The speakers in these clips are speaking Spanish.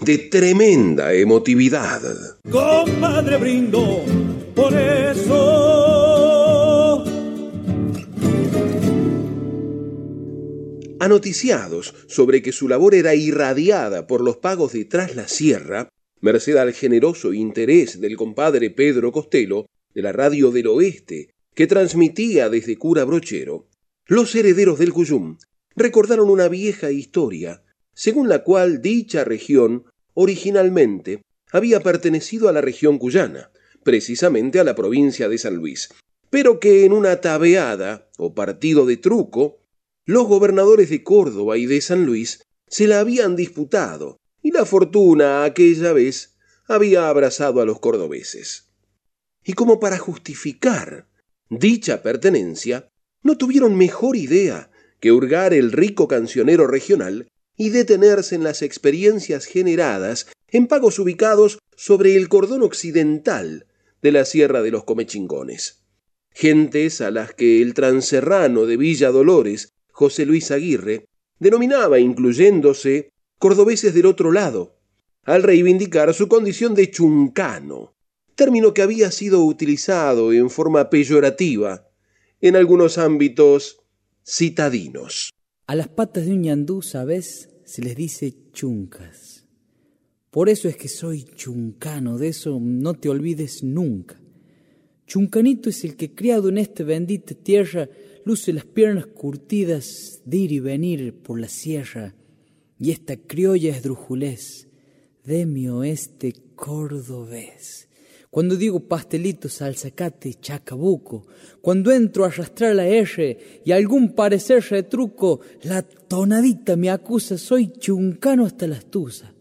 de tremenda emotividad. Compadre brindo por eso. Anoticiados sobre que su labor era irradiada por los pagos de Tras la Sierra, merced al generoso interés del compadre Pedro Costello de la Radio del Oeste, que transmitía desde Cura Brochero, los herederos del Cuyum recordaron una vieja historia, según la cual dicha región originalmente había pertenecido a la región cuyana, precisamente a la provincia de San Luis, pero que en una tabeada o partido de truco, los gobernadores de Córdoba y de San Luis se la habían disputado y la fortuna aquella vez había abrazado a los cordobeses. Y como para justificar dicha pertenencia, no tuvieron mejor idea que hurgar el rico cancionero regional y detenerse en las experiencias generadas en pagos ubicados sobre el cordón occidental de la Sierra de los Comechingones. Gentes a las que el transerrano de Villa Dolores, José Luis Aguirre, denominaba incluyéndose cordobeses del otro lado, al reivindicar su condición de chuncano, término que había sido utilizado en forma peyorativa en algunos ámbitos citadinos. A las patas de un ñandú, ¿sabes? Se les dice chuncas. Por eso es que soy chuncano, de eso no te olvides nunca. Chuncanito es el que criado en esta bendita tierra luce las piernas curtidas de ir y venir por la sierra, y esta criolla esdrujulés de mi oeste cordobés cuando digo pastelito, salzacate, chacabuco, cuando entro a arrastrar la R y algún parecer retruco, la tonadita me acusa, soy chuncano hasta la astuza.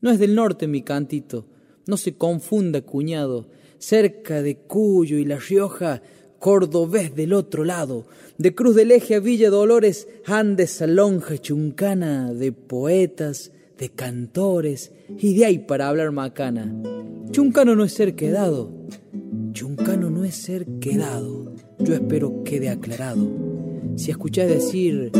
No es del norte mi cantito, no se confunda, cuñado, cerca de Cuyo y La Rioja, cordobés del otro lado, de Cruz del Eje a Villa Dolores, Andes a lonja chuncana de poetas, de cantores y de ahí para hablar macana. Chuncano no es ser quedado, chuncano no es ser quedado. Yo espero quede aclarado. Si escuchás decir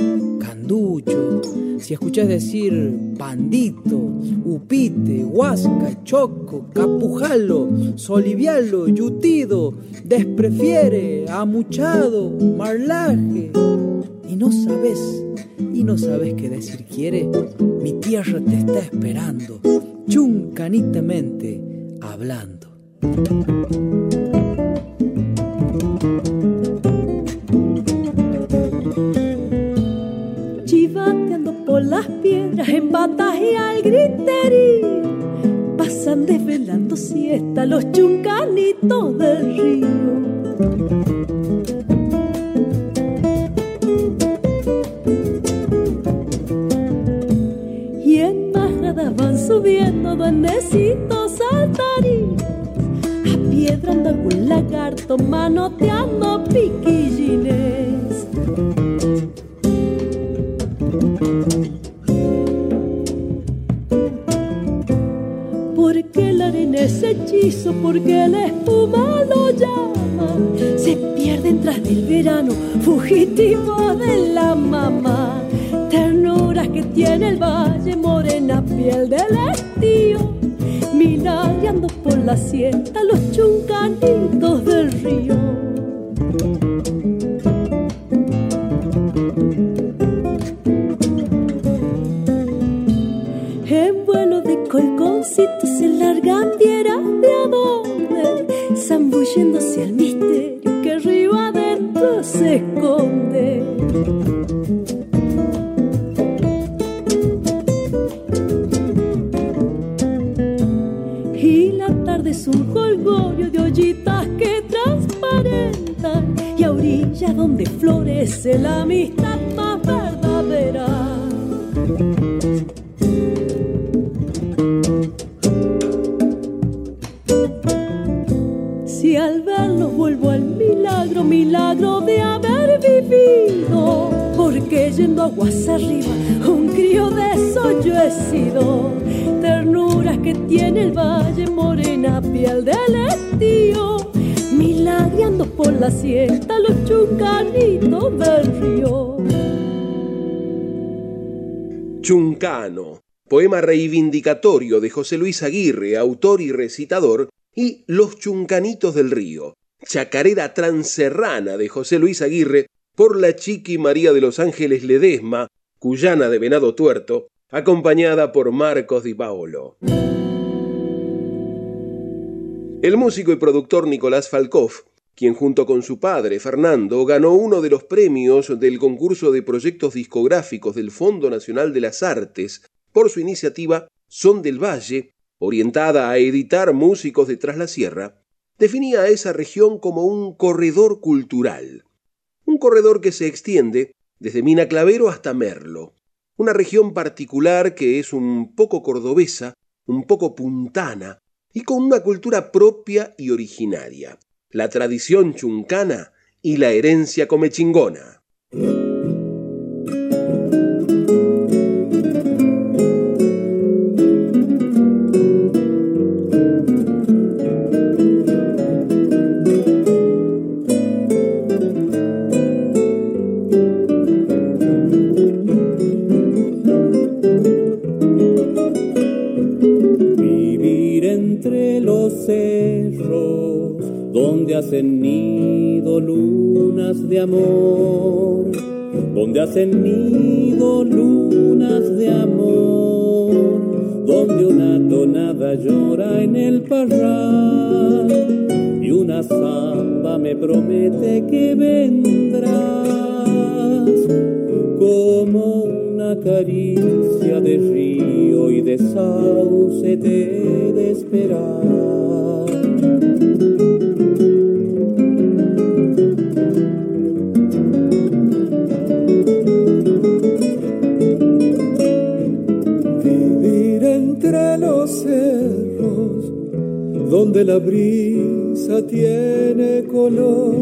canducho, si escuchás decir pandito, upite, huasca, choco, capujalo, solivialo, yutido, desprefiere, amuchado, marlaje, y no sabes y no sabes qué decir. Quiere, mi tierra te está esperando, chuncanitamente hablando. Chivateando por las piedras en y al griterío, pasan desvelando siesta los chuncanitos del río duendecitos saltarines, apiedrando algún lagarto, manoteando piquillines. Sienta poema reivindicatorio de José Luis Aguirre, autor y recitador, y Los Chuncanitos del Río, chacarera transerrana de José Luis Aguirre por la chiqui María de los Ángeles Ledesma, cuyana de Venado Tuerto, acompañada por Marcos Di Paolo. El músico y productor Nicolás Falkov, quien junto con su padre Fernando ganó uno de los premios del concurso de proyectos discográficos del Fondo Nacional de las Artes por su iniciativa Son del Valle, orientada a editar músicos de Tras la Sierra, definía a esa región como un corredor cultural. Un corredor que se extiende desde Mina Clavero hasta Merlo. Una región particular que es un poco cordobesa, un poco puntana y con una cultura propia y originaria. La tradición chuncana y la herencia comechingona. Hacen nido lunas de amor, donde hacen nido lunas de amor, donde una tonada llora en el parral y una samba me promete que vendrás como una caricia de río y de sauce te de esperar. Donde la brisa tiene color,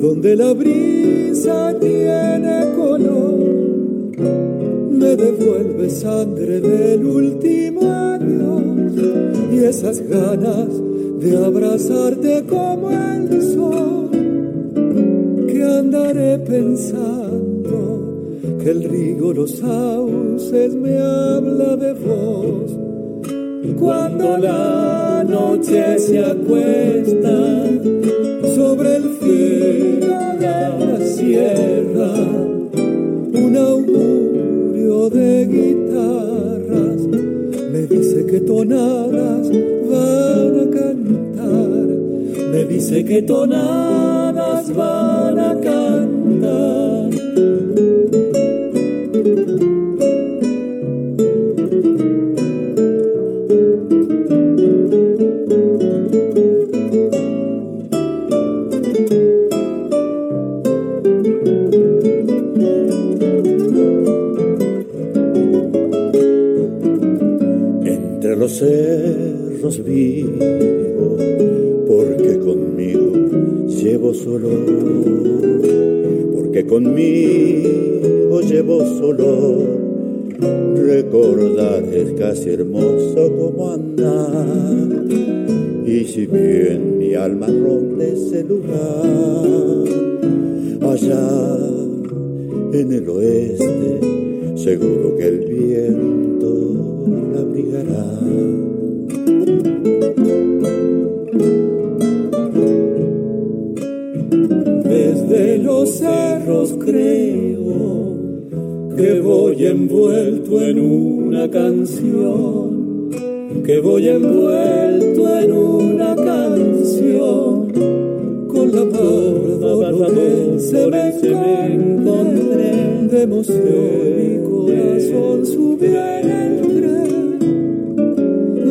donde la brisa tiene color, me devuelve sangre del último año y esas ganas de abrazarte como el sol, que andaré pensando que el río los sauces me habla de vos cuando la noche se acuesta sobre el filo de la sierra, un augurio de guitarras me dice que tonadas van a cantar, me dice que tonadas van a cantar. Conmigo llevo solo. Recordar es casi hermoso como andar, y si bien mi alma ronda ese lugar, allá en el oeste, seguro que el viento la abrigará. Desde los cerros creo que voy envuelto en una canción, que voy envuelto en una canción, con la barba se me encontré de emoción y corazón subió en el tren.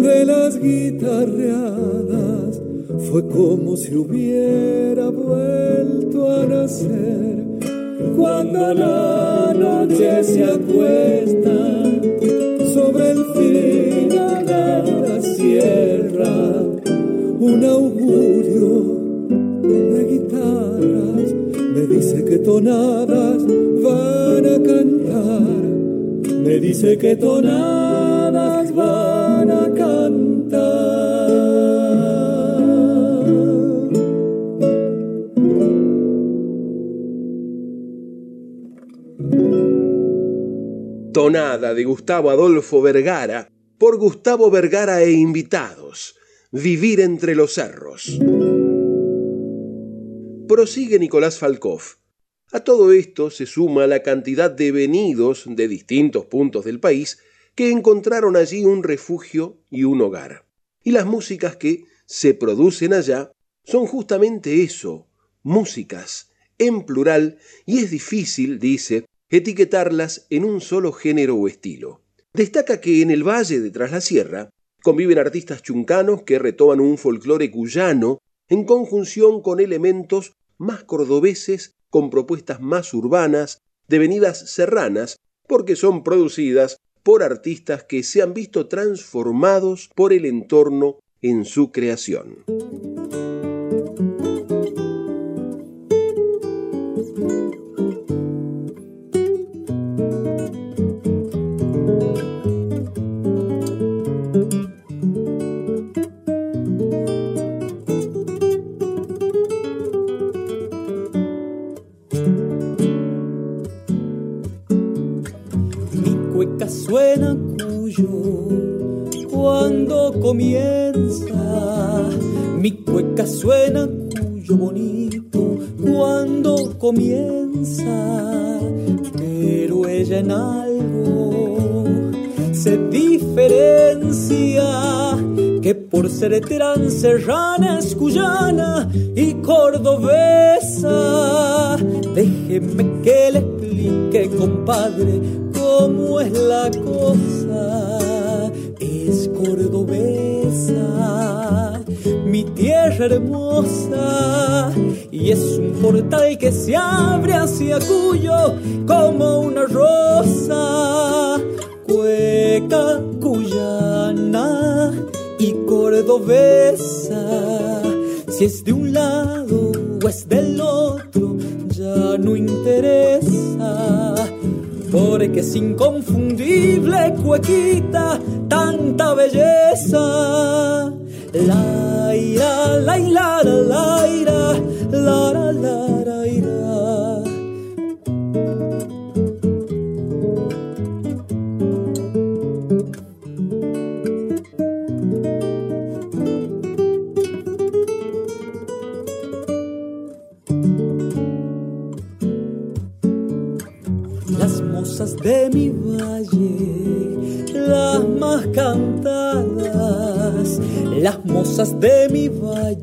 De las guitarreadas fue como si hubiera vuelto a nacer cuando la noche se acuesta sobre el final de la sierra. Un augurio de guitarras me dice que tonadas van me dice que tonadas De Gustavo Adolfo Vergara por Gustavo Vergara e invitados. Vivir entre los cerros. Prosigue Nicolás Falkov. A todo esto se suma la cantidad de venidos de distintos puntos del país que encontraron allí un refugio y un hogar. Y las músicas que se producen allá son justamente eso, músicas, en plural, y es difícil, dice, etiquetarlas en un solo género o estilo. Destaca que en el Valle de Tras la Sierra conviven artistas chuncanos que retoman un folclore cuyano en conjunción con elementos más cordobeses con propuestas más urbanas, devenidas serranas, porque son producidas por artistas que se han visto transformados por el entorno en su creación. Comienza, mi cueca suena cuyo bonito cuando comienza, pero ella en algo se diferencia que por ser serrana es cuyana y cordobesa. Déjeme que le explique, compadre, cómo es la cosa hermosa, y es un portal que se abre hacia Cuyo como una rosa, cueca cuyana y cordobesa, si es de un lado o es del otro, ya no interesa porque es inconfundible cuequita tanta belleza. La ira, la ira, la ira, la la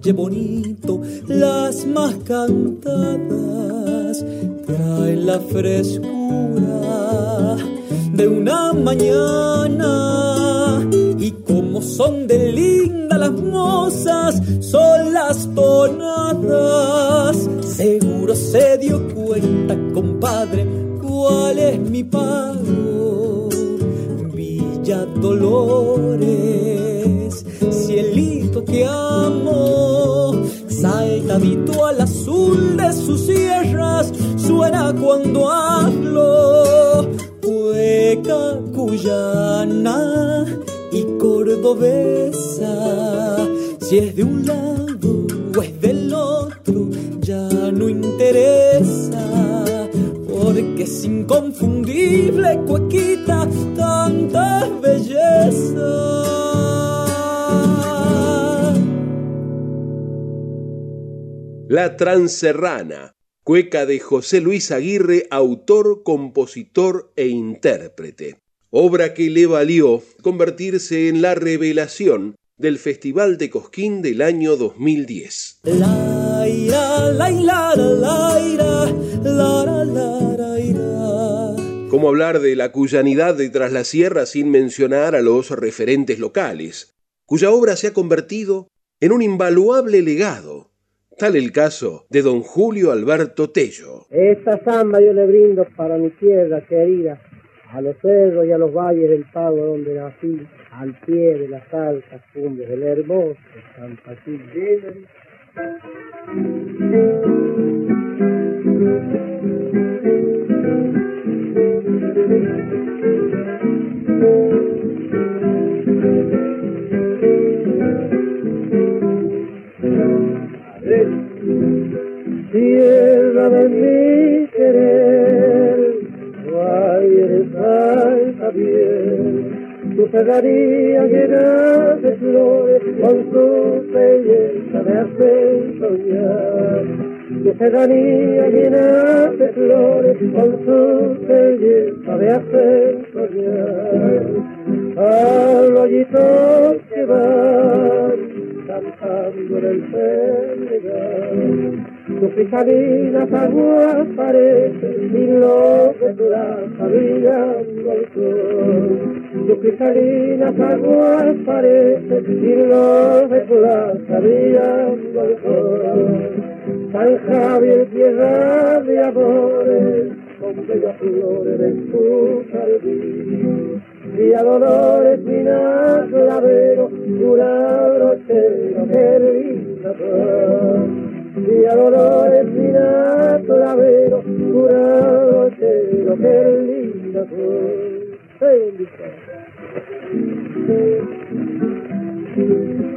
valle bonito, las más cantadas, traen la frescura La Transerrana, cueca de José Luis Aguirre, autor, compositor e intérprete. Obra que le valió convertirse en la revelación del Festival de Cosquín del año 2010. La ira, la ira, la ira, la la ira. ¿Cómo hablar de la cuyanidad de Tras la Sierra sin mencionar a los referentes locales, cuya obra se ha convertido en un invaluable legado? Tal el caso de don Julio Alberto Tello. Esta samba yo le brindo para mi tierra querida, a los cerros y a los valles del pago donde nací al pie de las altas cumbres del hermoso San Patricio. Tierra de mi querer, aire salta bien, tu segaría llena de flores, con tu belleza me hace soñar. Tu segaría llena de flores, con tu belleza me hace soñar. Al hoyito que van, cantando en el Pedregal. Tus cristalinas aguas parecen y lo que tú das brillando al sol. Tus cristalinas aguas parecen y lo que tú das brillando al sol. San Javier, tierra de amores, con bellas flores en tu jardín. Día Dolores, Minas, Lavero, una brochero, qué linda paz. Día Dolores, Minas, Lavero, una brochero, qué linda paz. ¡Qué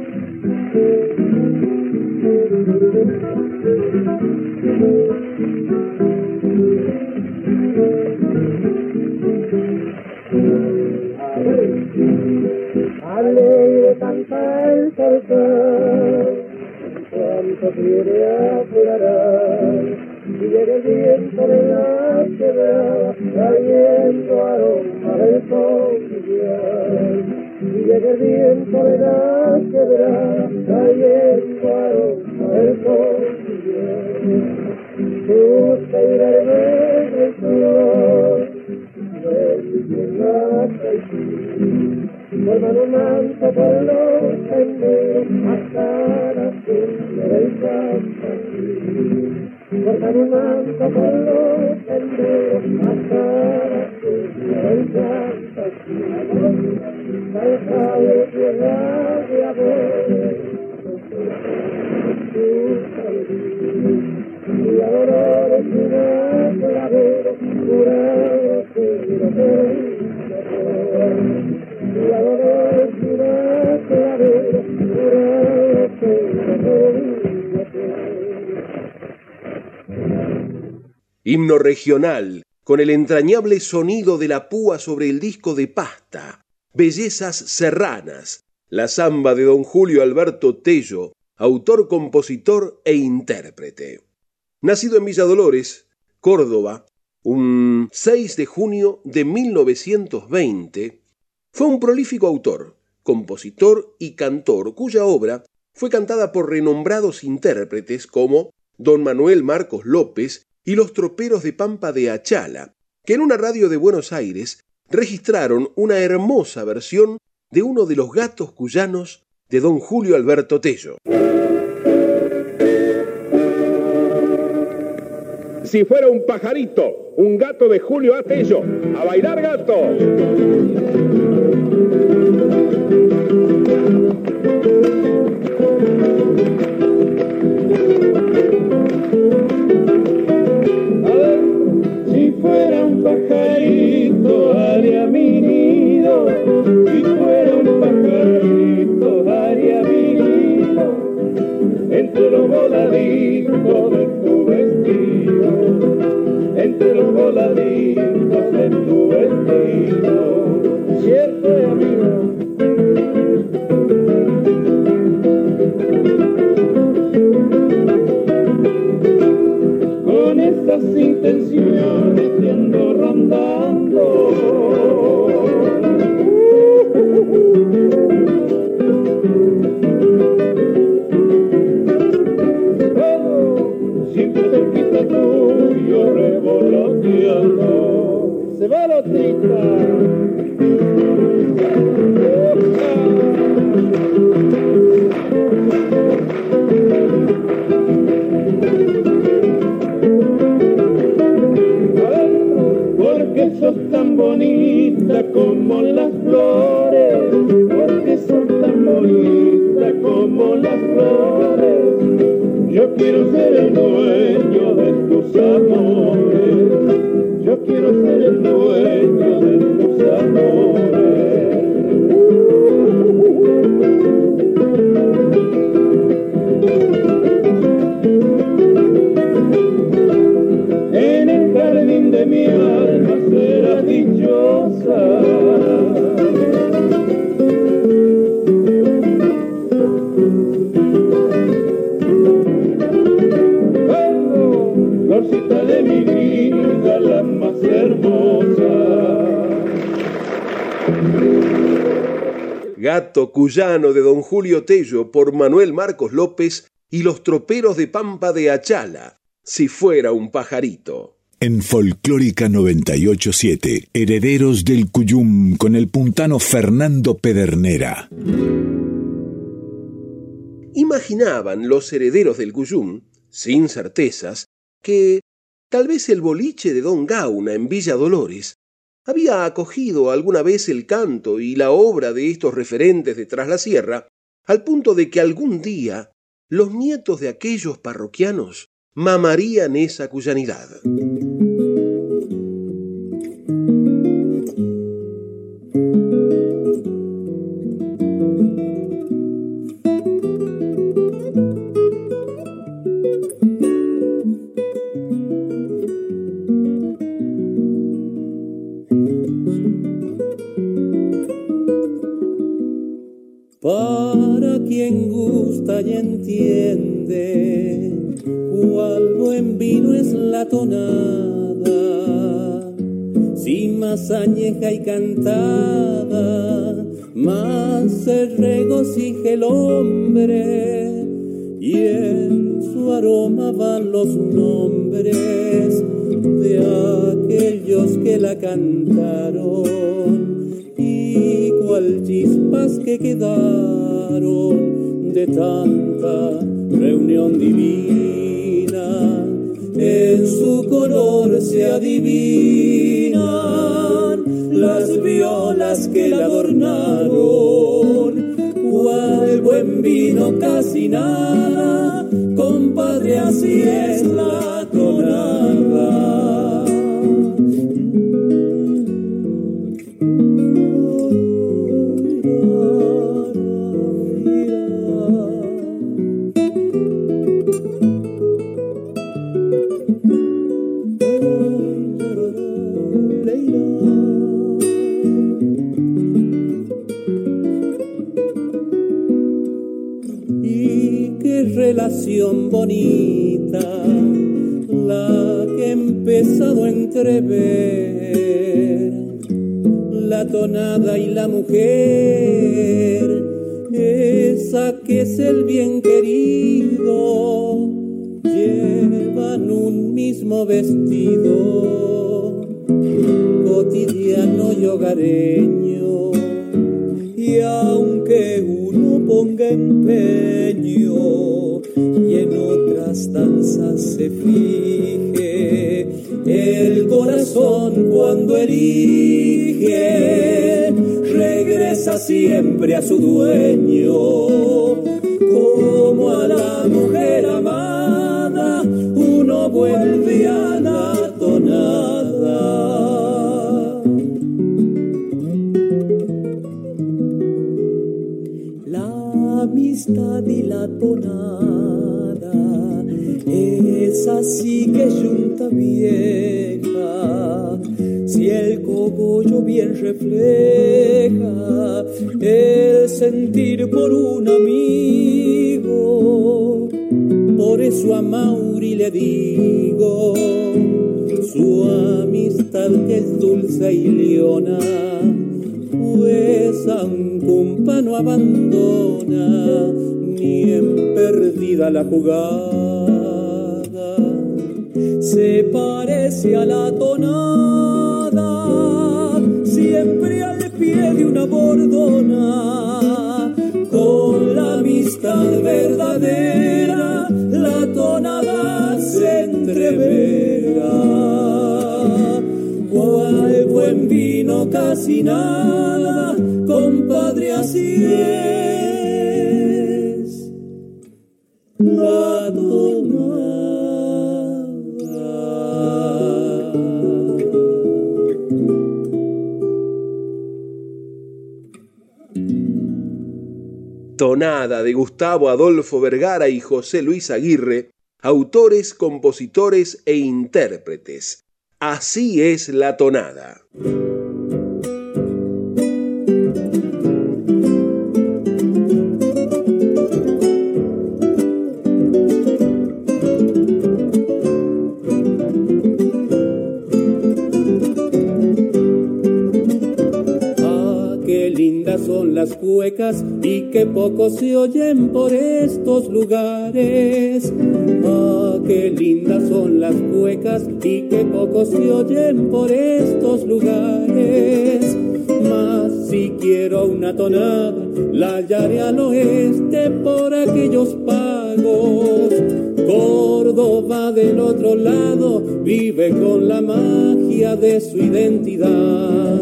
regional, con el entrañable sonido de la púa sobre el disco de pasta. Bellezas serranas. La samba de don Julio Alberto Tello, autor, compositor e intérprete. Nacido en Villa Dolores, Córdoba, un 6 de junio de 1920, fue un prolífico autor, compositor y cantor cuya obra fue cantada por renombrados intérpretes como don Manuel Marcos López y los troperos de Pampa de Achala, que en una radio de Buenos Aires registraron una hermosa versión de uno de los gatos cuyanos de don Julio Alberto Tello. Si fuera un pajarito, un gato de Julio Atello, a bailar gato. Fuera un pajarito haría mi nido, si fuera un pajarito haría mi nido, entre los voladitos de tu vestido, entre los voladitos de tu vestido, cierto amigo. Estas intenciones te ando rondando. Oh, siempre cerquita tuyo revoloteando. Se va la otrita. Sos tan bonita como las flores, porque sos tan bonita como las flores. Yo quiero ser el dueño de tus amores, yo quiero ser el dueño de tus amores. Cuyano de don Julio Tello por Manuel Marcos López y los troperos de Pampa de Achala, si fuera un pajarito. En Folclórica 987, Herederos del Cuyum con el puntano Fernando Pedernera. Imaginaban los herederos del Cuyum, sin certezas, que tal vez el boliche de Don Gauna en Villa Dolores había acogido alguna vez el canto y la obra de estos referentes de Tras la Sierra, al punto de que algún día los nietos de aquellos parroquianos mamarían esa cuyanidad. Para quien gusta y entiende cuál buen vino es la tonada, si más añeja y cantada, más se regocija el hombre y en su aroma van los nombres de aquellos que la cantaron cual chispas que quedaron de tanta reunión divina. En su color se adivinan las violas que la adornaron. Cual buen vino casi nada, compadre, así es la tonada. Refleja el sentir por un amigo, por eso a Mauri le digo, su amistad que es dulce y leona, pues a un compa no abandona, ni en perdida la jugada Tonada de Gustavo Adolfo Vergara y José Luis Aguirre, autores, compositores e intérpretes. Así es la tonada. Cuecas y qué poco se oyen por estos lugares. Ah, qué lindas son las cuecas y qué poco se oyen por estos lugares. Mas si quiero una tonada, la hallaré al oeste por aquellos pagos. Córdoba del otro lado vive con la magia de su identidad.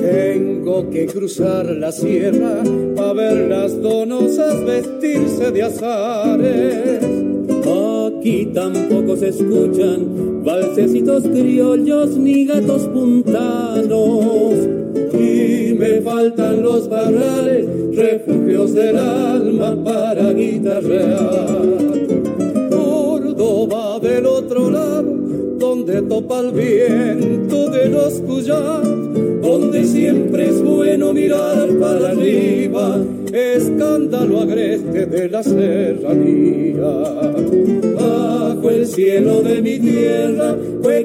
Tengo que cruzar la sierra para ver las donosas vestirse de azares. Aquí tampoco se escuchan valsecitos criollos ni gatos puntanos. Y me faltan los barrales, refugios del alma para guitarrear. Córdoba del otro lado, donde topa el viento de los donde siempre es bueno mirar para arriba, escándalo agreste de la serranía. Bajo el cielo de mi tierra,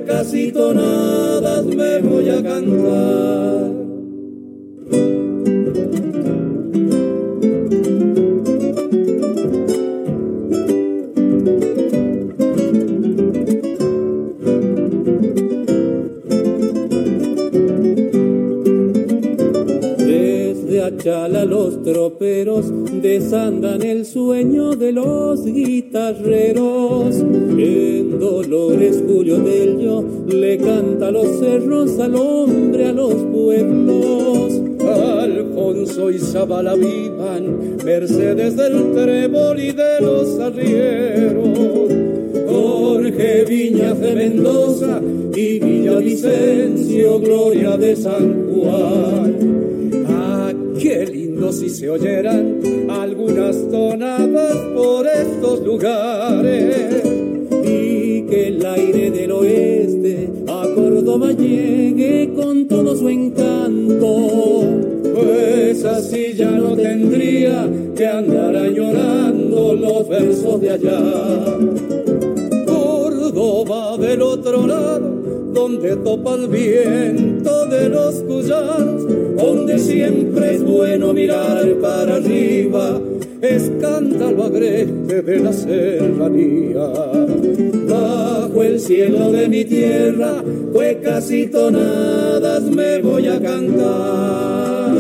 casi tonadas me voy a cantar. Chala los troperos desandan el sueño de los guitarreros. En Dolores Julio Dello le canta los cerros al hombre, a los pueblos. Alfonso y Zabala vivan, Mercedes del Trébol y de los arrieros. Jorge Viñas de Mendoza y Villavicencio, gloria de San Juan Si se oyeran algunas tonadas por estos lugares y que el aire del oeste a Córdoba llegue con todo su encanto. Pues así ya no tendría que andar añorando los versos de allá. Córdoba del otro lado donde topa el viento de los cuyanos, donde siempre es bueno mirar para arriba, escándalo agreste de la serranía. Bajo el cielo de mi tierra, cuecas y tonadas me voy a cantar.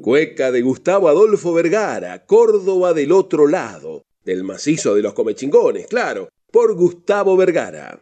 Cueca de Gustavo Adolfo Vergara, Córdoba del otro lado, del macizo de los comechingones, claro, por Gustavo Vergara.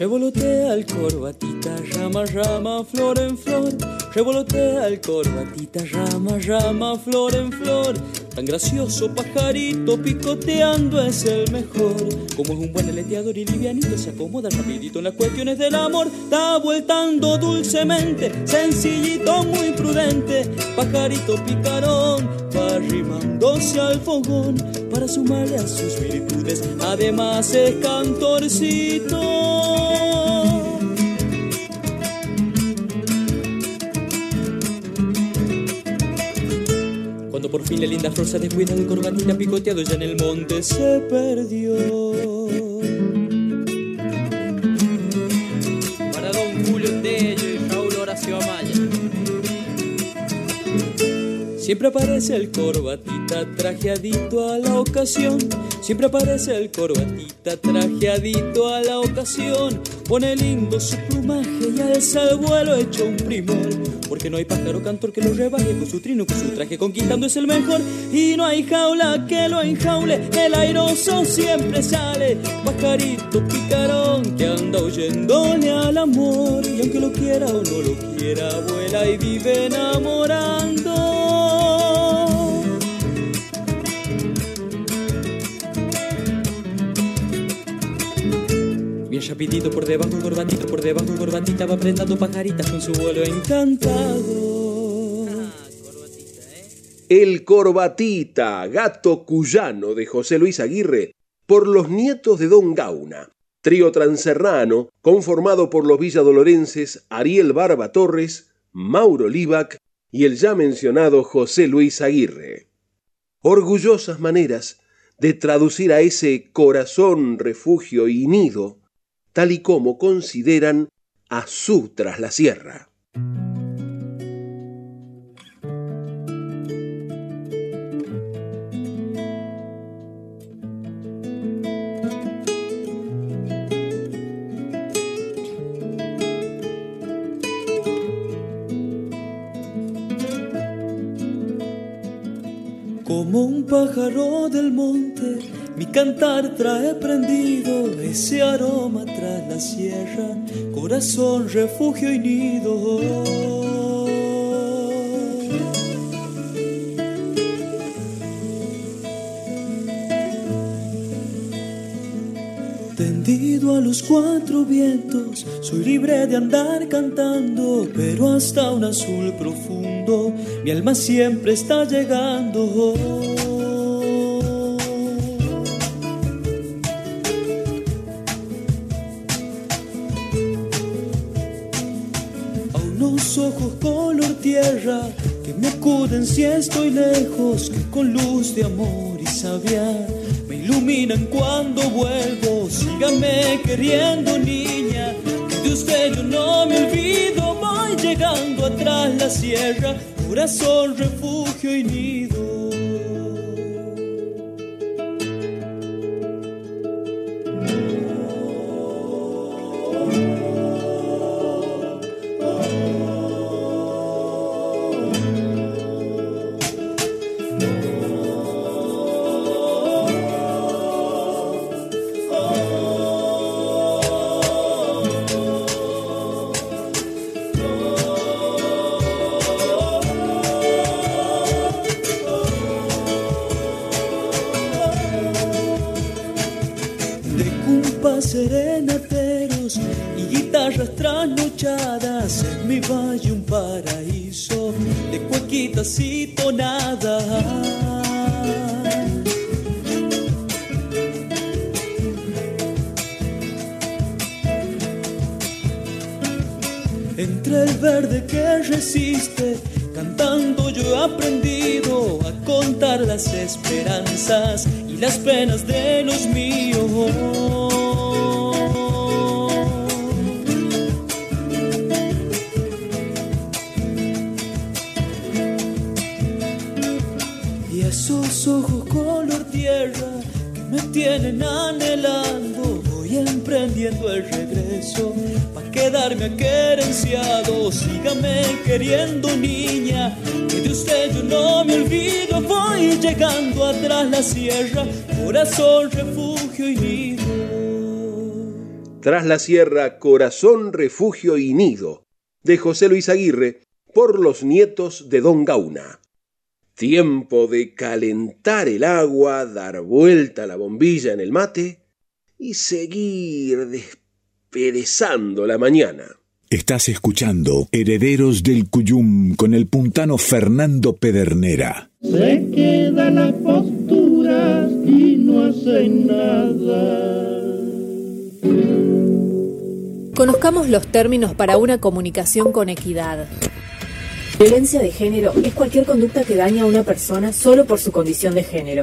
Revolotea el corbatita, rama, rama, flor en flor. Revolotea el corbatita, rama, rama, flor en flor. Tan gracioso pajarito picoteando es el mejor. Como es un buen aleteador y livianito, se acomoda rapidito en las cuestiones del amor. Está vueltando dulcemente, sencillito, muy prudente. Pajarito picarón, va arrimándose al fogón para sumarle a sus virtudes. Además es cantorcito. Cuando por fin la linda flor se descuida del corbatita picoteado ya en el monte se perdió. Para don Julio Tello y Raúl Horacio Amaya. Siempre aparece el corbatita trajeadito a la ocasión. Siempre aparece el corbatita trajeadito a la ocasión. Pone lindo su plumaje y alza el vuelo hecho un primor. Porque no hay pájaro cantor que lo rebaje con su trino, con su traje conquistando es el mejor. Y no hay jaula que lo enjaule, el airoso siempre sale. Pajarito picarón que anda oyéndole al amor. Y aunque lo quiera o no lo quiera, vuela y vive enamorando. Corbatita. El Corbatita, gato cuyano de José Luis Aguirre, por los nietos de Don Gauna, trío transerrano conformado por los villadolorenses Ariel Barba Torres, Mauro Libac y el ya mencionado José Luis Aguirre. Orgullosas maneras de traducir a ese corazón, refugio y nido, tal y como consideran a su tras la sierra. Como un pájaro del monte, mi cantar trae prendido ese aroma tras la sierra, corazón, refugio y nido. Tendido a los cuatro vientos, soy libre de andar cantando, pero hasta un azul profundo, mi alma siempre está llegando. Que me acuden si estoy lejos, que con luz de amor y sabiar me iluminan cuando vuelvo. Sígame queriendo, niña, que de usted yo no me olvido. Voy llegando atrás la sierra, corazón, refugio y nido. Entre el verde que resiste, cantando yo he aprendido a contar las esperanzas y las penas de los míos. Y esos ojos color tierra que me tienen anhelando, voy emprendiendo el regreso quedarme aquerenciado. Sígame queriendo, niña, que de usted yo no me olvido. Voy llegando atrás la sierra, corazón, refugio y nido. Tras la sierra, corazón, refugio y nido, de José Luis Aguirre, por los nietos de Don Gauna. Tiempo de calentar el agua, dar vuelta la bombilla en el mate y seguir desperezando la mañana. Estás escuchando Herederos del Cuyum con el puntano Fernando Pedernera. Se quedan las posturas y no hacen nada. Conozcamos los términos para una comunicación con equidad. Violencia de género es cualquier conducta que daña a una persona solo por su condición de género.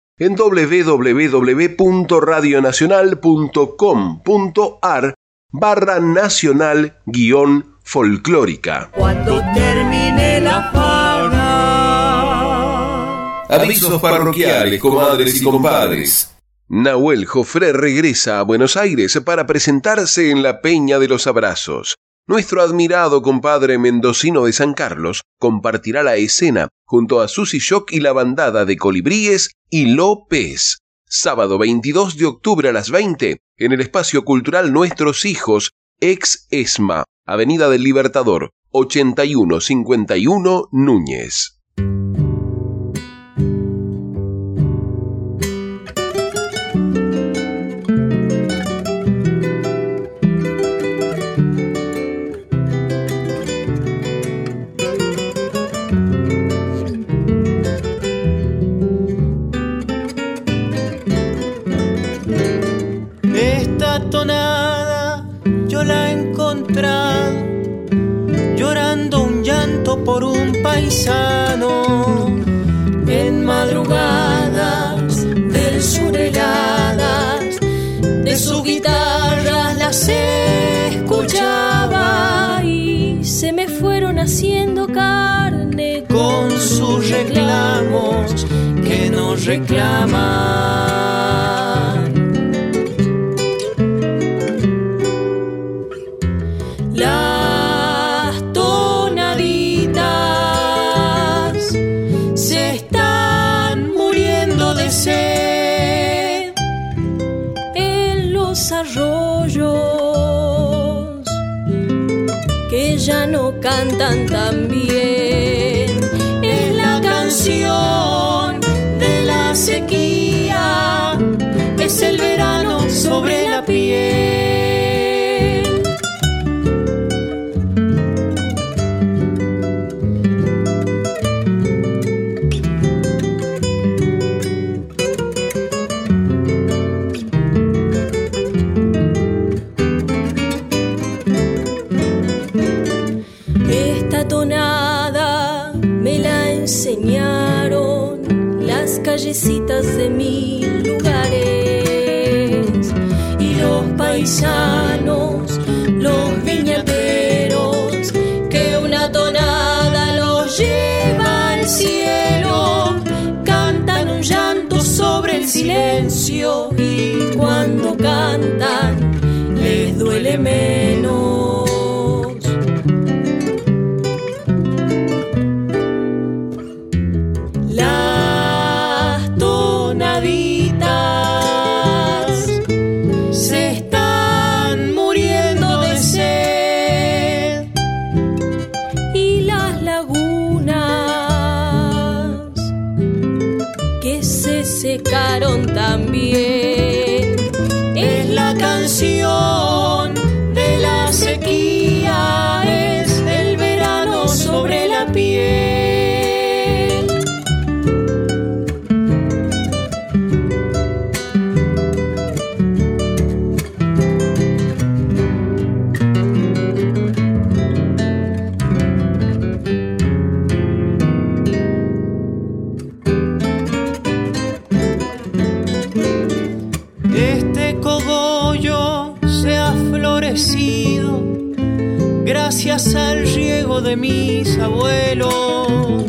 en www.radionacional.com.ar barra nacional guion folclórica. Cuando termine la fauna. Avisos parroquiales, comadres y compadres. Nahuel Jofré regresa a Buenos Aires para presentarse en la Peña de los Abrazos. Nuestro admirado compadre mendocino de San Carlos compartirá la escena junto a Susy Shock y la bandada de Colibríes y López. Sábado 22 de octubre a las 20 en el espacio cultural Nuestros Hijos, ex ESMA, Avenida del Libertador, 8151 Núñez. En madrugadas del sur heladas de su guitarra las escuchaba y se me fueron haciendo carne con sus reclamos que nos reclaman y cuando cantan les duele menos. Mis abuelos,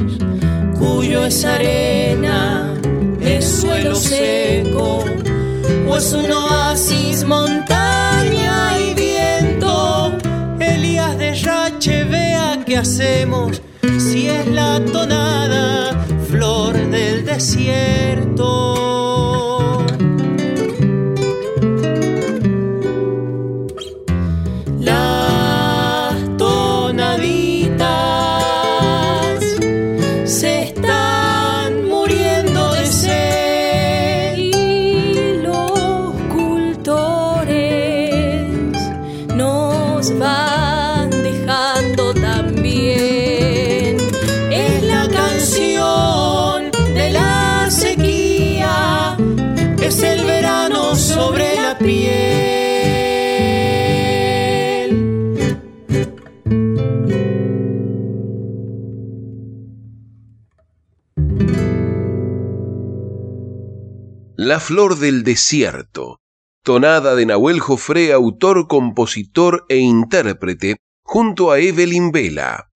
cuyo es arena, es suelo seco, o es un oasis, montaña y viento. Elías de Rache, vea qué hacemos, si es la tonada, flor del desierto. La flor del desierto, tonada de Nahuel Jofré, autor, compositor e intérprete, junto a Evelyn Vela.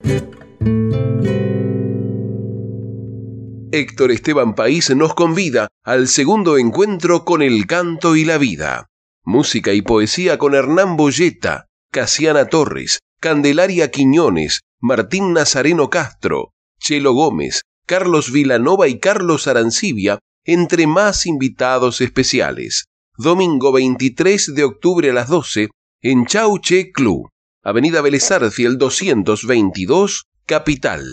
Héctor Esteban País nos convida al segundo encuentro con el canto y la vida. Música y poesía con Hernán Boyeta, Casiana Torres, Candelaria Quiñones, Martín Nazareno Castro, Chelo Gómez, Carlos Vilanova y Carlos Arancibia, entre más invitados especiales. Domingo 23 de octubre a las 12 en Chauche Club, Avenida Belezarfiel 222, Capital.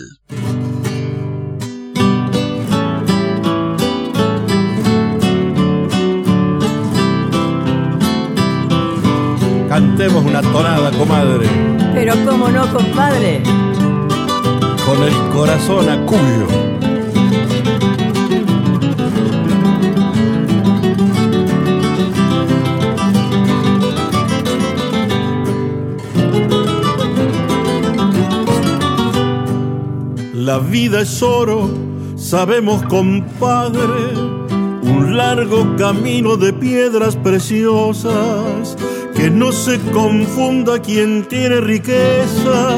Cantemos una tonada, comadre. Pero cómo no, compadre. Con el corazón a cuyo. La vida es oro, sabemos compadre, un largo camino de piedras preciosas que no se confunda quien tiene riqueza.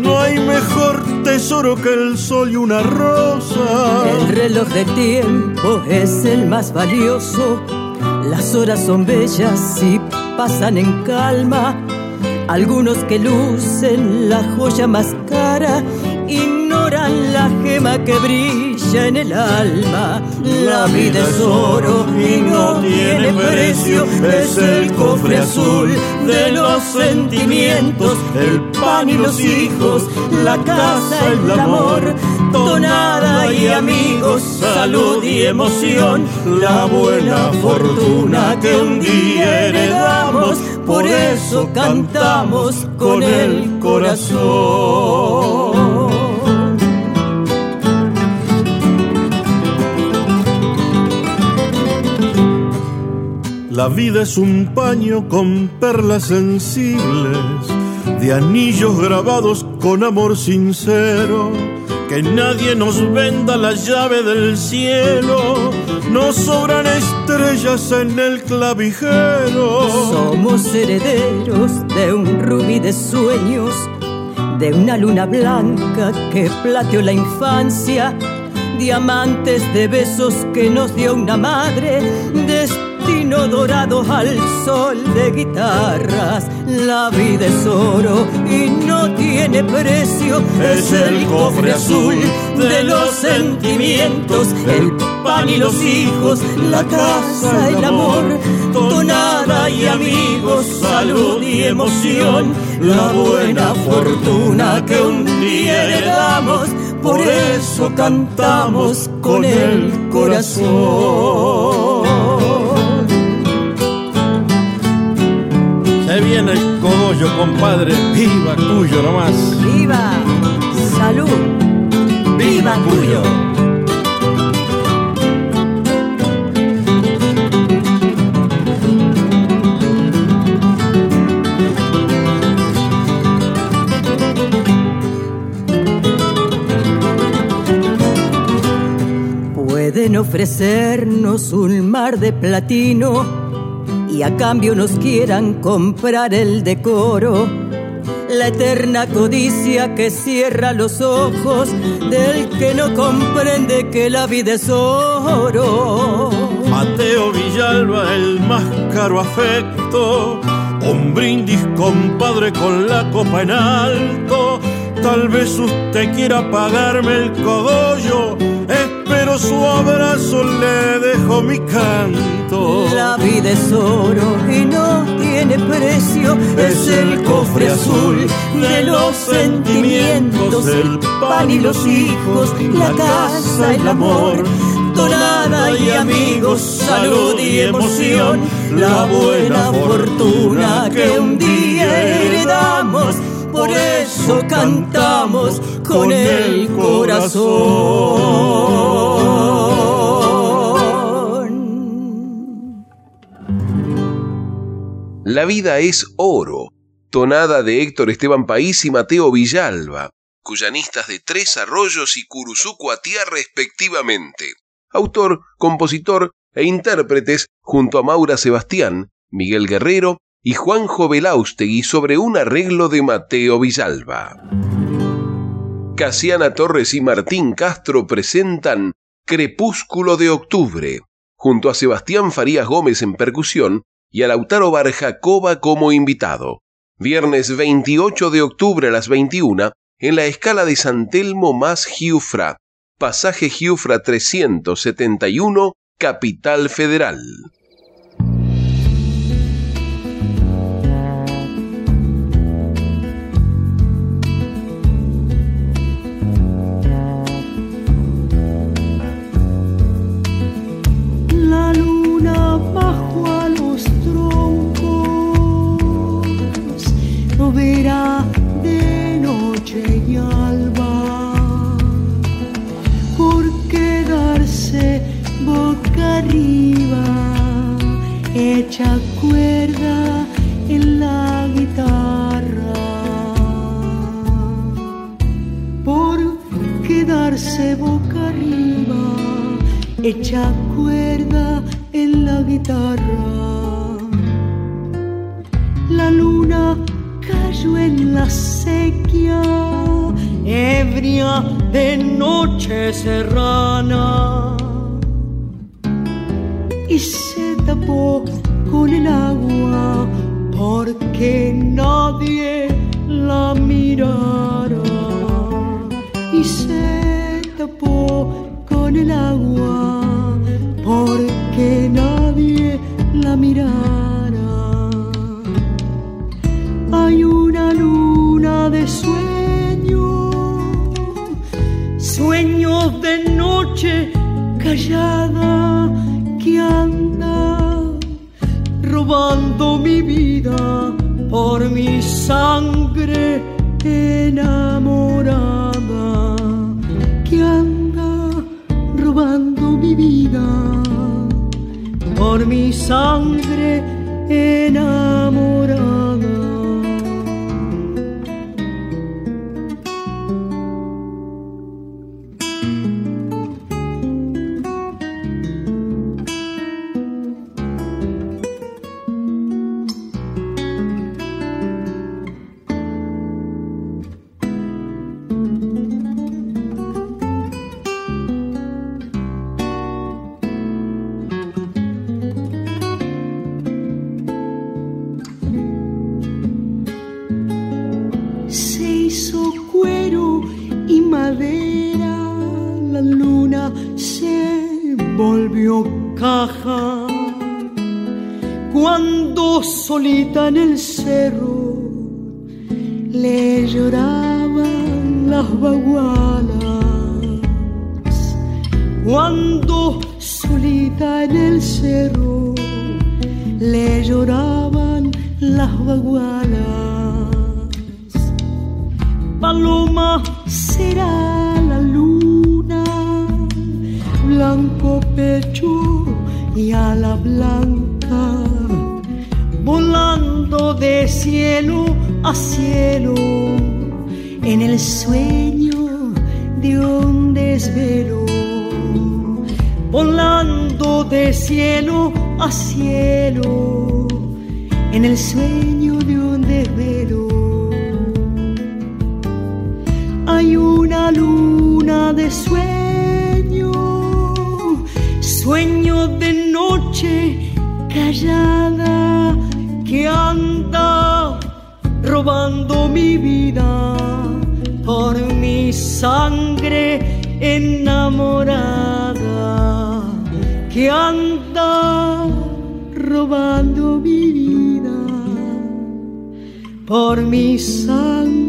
No hay mejor tesoro que el sol y una rosa. El reloj de tiempo es el más valioso. Las horas son bellas y pasan en calma. Algunos que lucen la joya más cara la gema que brilla en el alma. La vida es oro y no tiene precio, es el cofre azul de los sentimientos, el pan y los hijos, la casa, el amor, tonada y amigos, salud y emoción, la buena fortuna que un día heredamos, por eso cantamos con el corazón. La vida es un paño con perlas sensibles, de anillos grabados con amor sincero. Que nadie nos venda la llave del cielo, nos sobran estrellas en el clavijero. Somos herederos de un rubí de sueños, de una luna blanca que plateó la infancia, diamantes de besos que nos dio una madre, destino dorado al sol de guitarras. La vida es oro y no tiene precio. Es el cofre azul de los sentimientos, el pan y los hijos, la casa, el amor, tonada y amigos, salud y emoción, la buena fortuna que un día heredamos. Por eso cantamos con el corazón. El cogollo, compadre. Viva Cuyo nomás. ¡Viva! ¡Salud! ¡Viva Cuyo! Pueden ofrecernos un mar de platino y a cambio nos quieran comprar el decoro. La eterna codicia que cierra los ojos del que no comprende que la vida es oro. Mateo Villalba, el más caro afecto. Un brindis, compadre, con la copa en alto. Tal vez usted quiera pagarme el cogollo, su abrazo, le dejo mi canto. La vida es oro y no tiene precio, es el cofre azul de los sentimientos, el pan y los hijos, la casa, el amor. Tonada y amigos, salud y emoción, la buena fortuna que un día heredamos por eso cantamos con el corazón. La vida es oro, tonada de Héctor Esteban País y Mateo Villalba, cuyanistas de Tres Arroyos y Curuzú Cuatiá respectivamente. Autor, compositor, e intérpretes junto a Maura Sebastián, Miguel Guerrero y Juanjo Belaustegui sobre un arreglo de Mateo Villalba. Casiana Torres y Martín Castro presentan Crepúsculo de Octubre, junto a Sebastián Farías Gómez en percusión y a Lautaro Barjacoba como invitado. Viernes 28 de octubre a las 21 en la escala de San Telmo más Giufra, pasaje Giufra 371, Capital Federal. Hecha cuerda en la guitarra. Por quedarse boca arriba hecha cuerda en la guitarra. La luna cayó en la sequía ebria de noche serrana. Y se tapó con el agua porque nadie la mirara. Y se tapó con el agua porque nadie la mirara de sueño. Sueños de noche callada que anda robando mi vida por mi sangre enamorada que anda robando mi vida por mi sangre enamorada en Hay una luna de sueño, sueño de noche callada que anda robando mi vida por mi sangre enamorada, que anda robando mi vida por mi sangre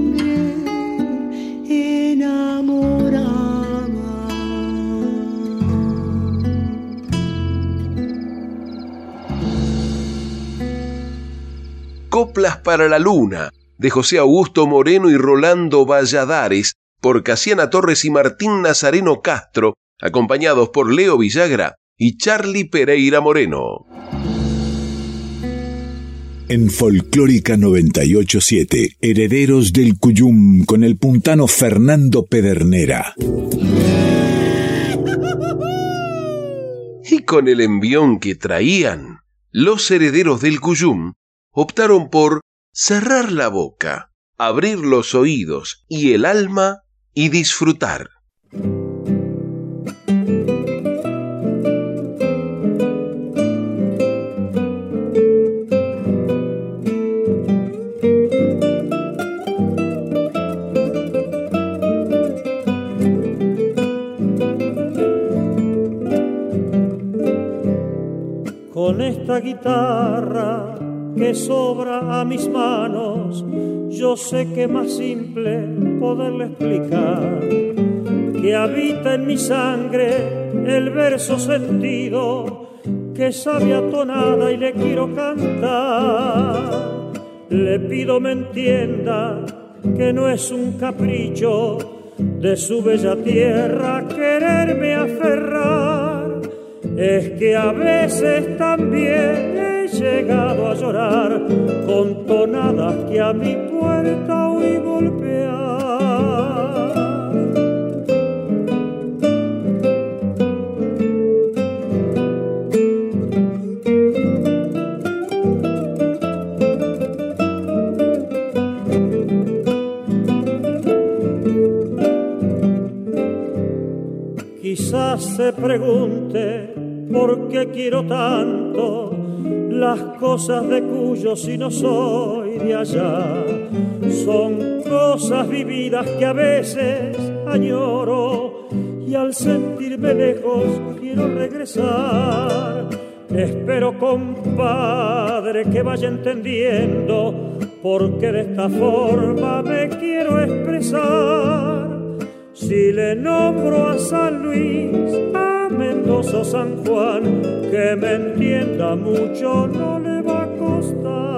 Coplas para la Luna, de José Augusto Moreno y Rolando Valladares, por Casiana Torres y Martín Nazareno Castro, acompañados por Leo Villagra y Charlie Pereira Moreno. En Folclórica 987, Herederos del Cuyum con el puntano Fernando Pedernera. Y con el envión que traían, los herederos del Cuyum optaron por cerrar la boca, abrir los oídos y el alma y disfrutar. Esta guitarra que sobra a mis manos, yo sé que más simple poderle explicar que habita en mi sangre el verso sentido que sabe a tonada y le quiero cantar. Le pido me entienda que no es un capricho de su bella tierra quererme aferrar. Es que a veces también he llegado a llorar con tonadas que a mi puerta oí golpear. Quizás se pregunte por qué quiero tanto las cosas de cuyo si no soy de allá. Son cosas vividas que a veces añoro y al sentirme lejos quiero regresar. Espero, compadre, que vaya entendiendo porque de esta forma me quiero expresar. Si le nombro a San Luis, Mendoza, San Juan, que me entienda mucho no le va a costar.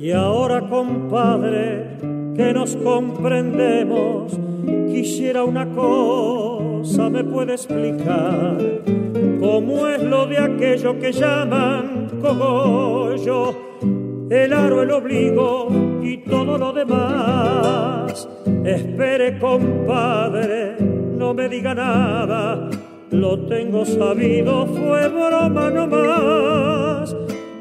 Y ahora, compadre, que nos comprendemos, quisiera una cosa, me puede explicar cómo es lo de aquello que llaman cogollo, el aro, el obligo y todo lo demás. Espere, compadre, no me diga nada, lo tengo sabido, fue broma nomás.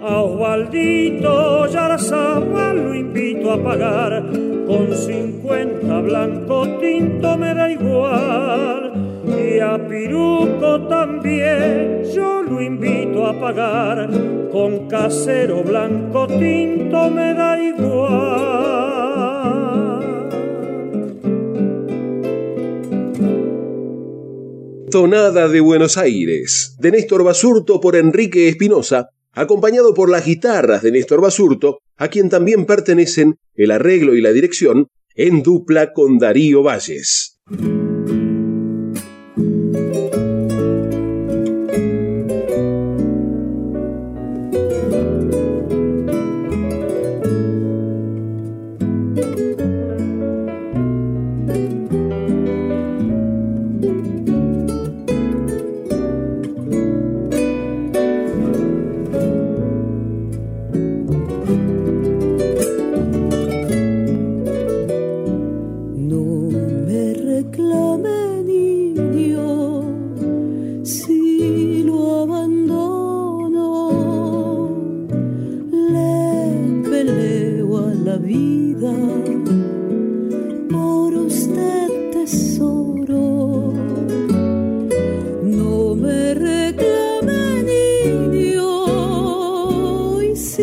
A Osvaldito Yarazabal lo invito a pagar con cincuenta blanco tinto me da igual. Y a Piruco también yo lo invito a pagar con casero blanco tinto me da igual. Tonada de Buenos Aires, de Néstor Basurto por Enrique Espinosa, acompañado por las guitarras de Néstor Basurto, a quien también pertenecen el arreglo y la dirección, en dupla con Darío Valles.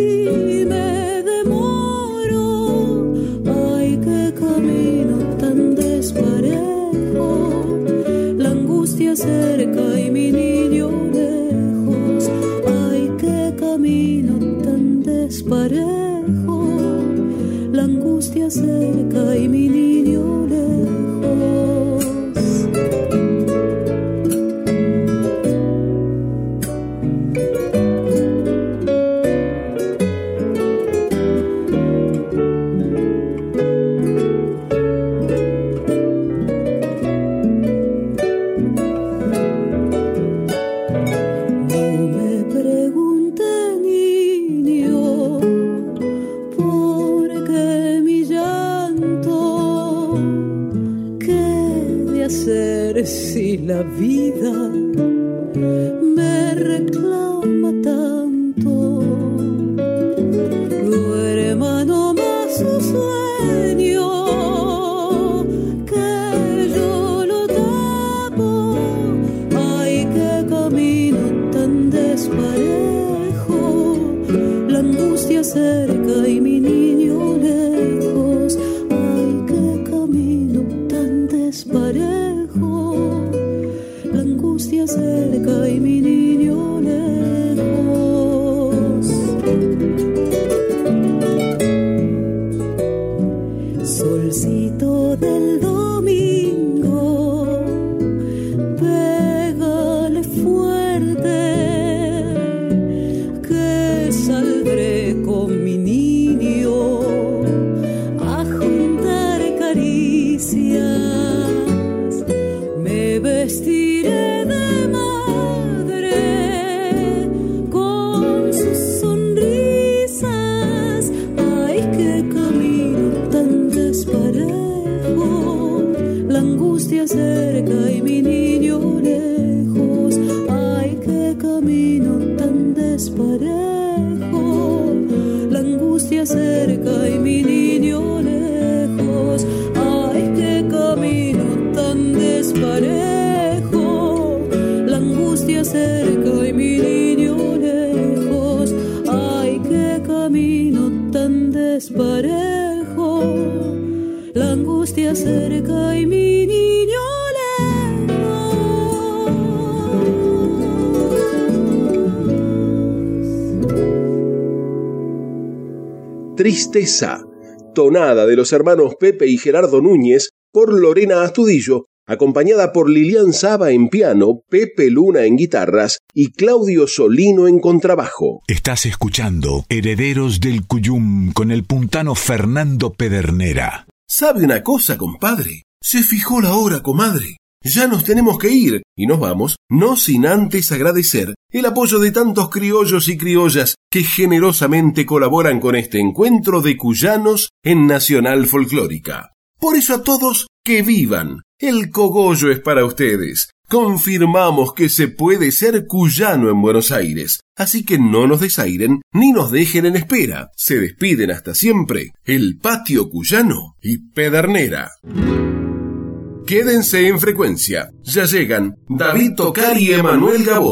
Y caricias. Me Tristeza, tonada de los hermanos Pepe y Gerardo Núñez por Lorena Astudillo, acompañada por Lilian Saba en piano, Pepe Luna en guitarras y Claudio Solino en contrabajo. Estás escuchando Herederos del Cuyum con el puntano Fernando Pedernera. ¿Sabe una cosa, compadre? Se fijó la hora, comadre. Ya nos tenemos que ir y nos vamos, no sin antes agradecer el apoyo de tantos criollos y criollas que generosamente colaboran con este encuentro de cuyanos en Nacional Folclórica. Por eso a todos, que vivan. El cogollo es para ustedes. Confirmamos que se puede ser cuyano en Buenos Aires, así que no nos desairen ni nos dejen en espera. Se despiden hasta siempre el patio cuyano y Pedernera. Quédense en frecuencia. Ya llegan David Tocar y Emanuel Gabó.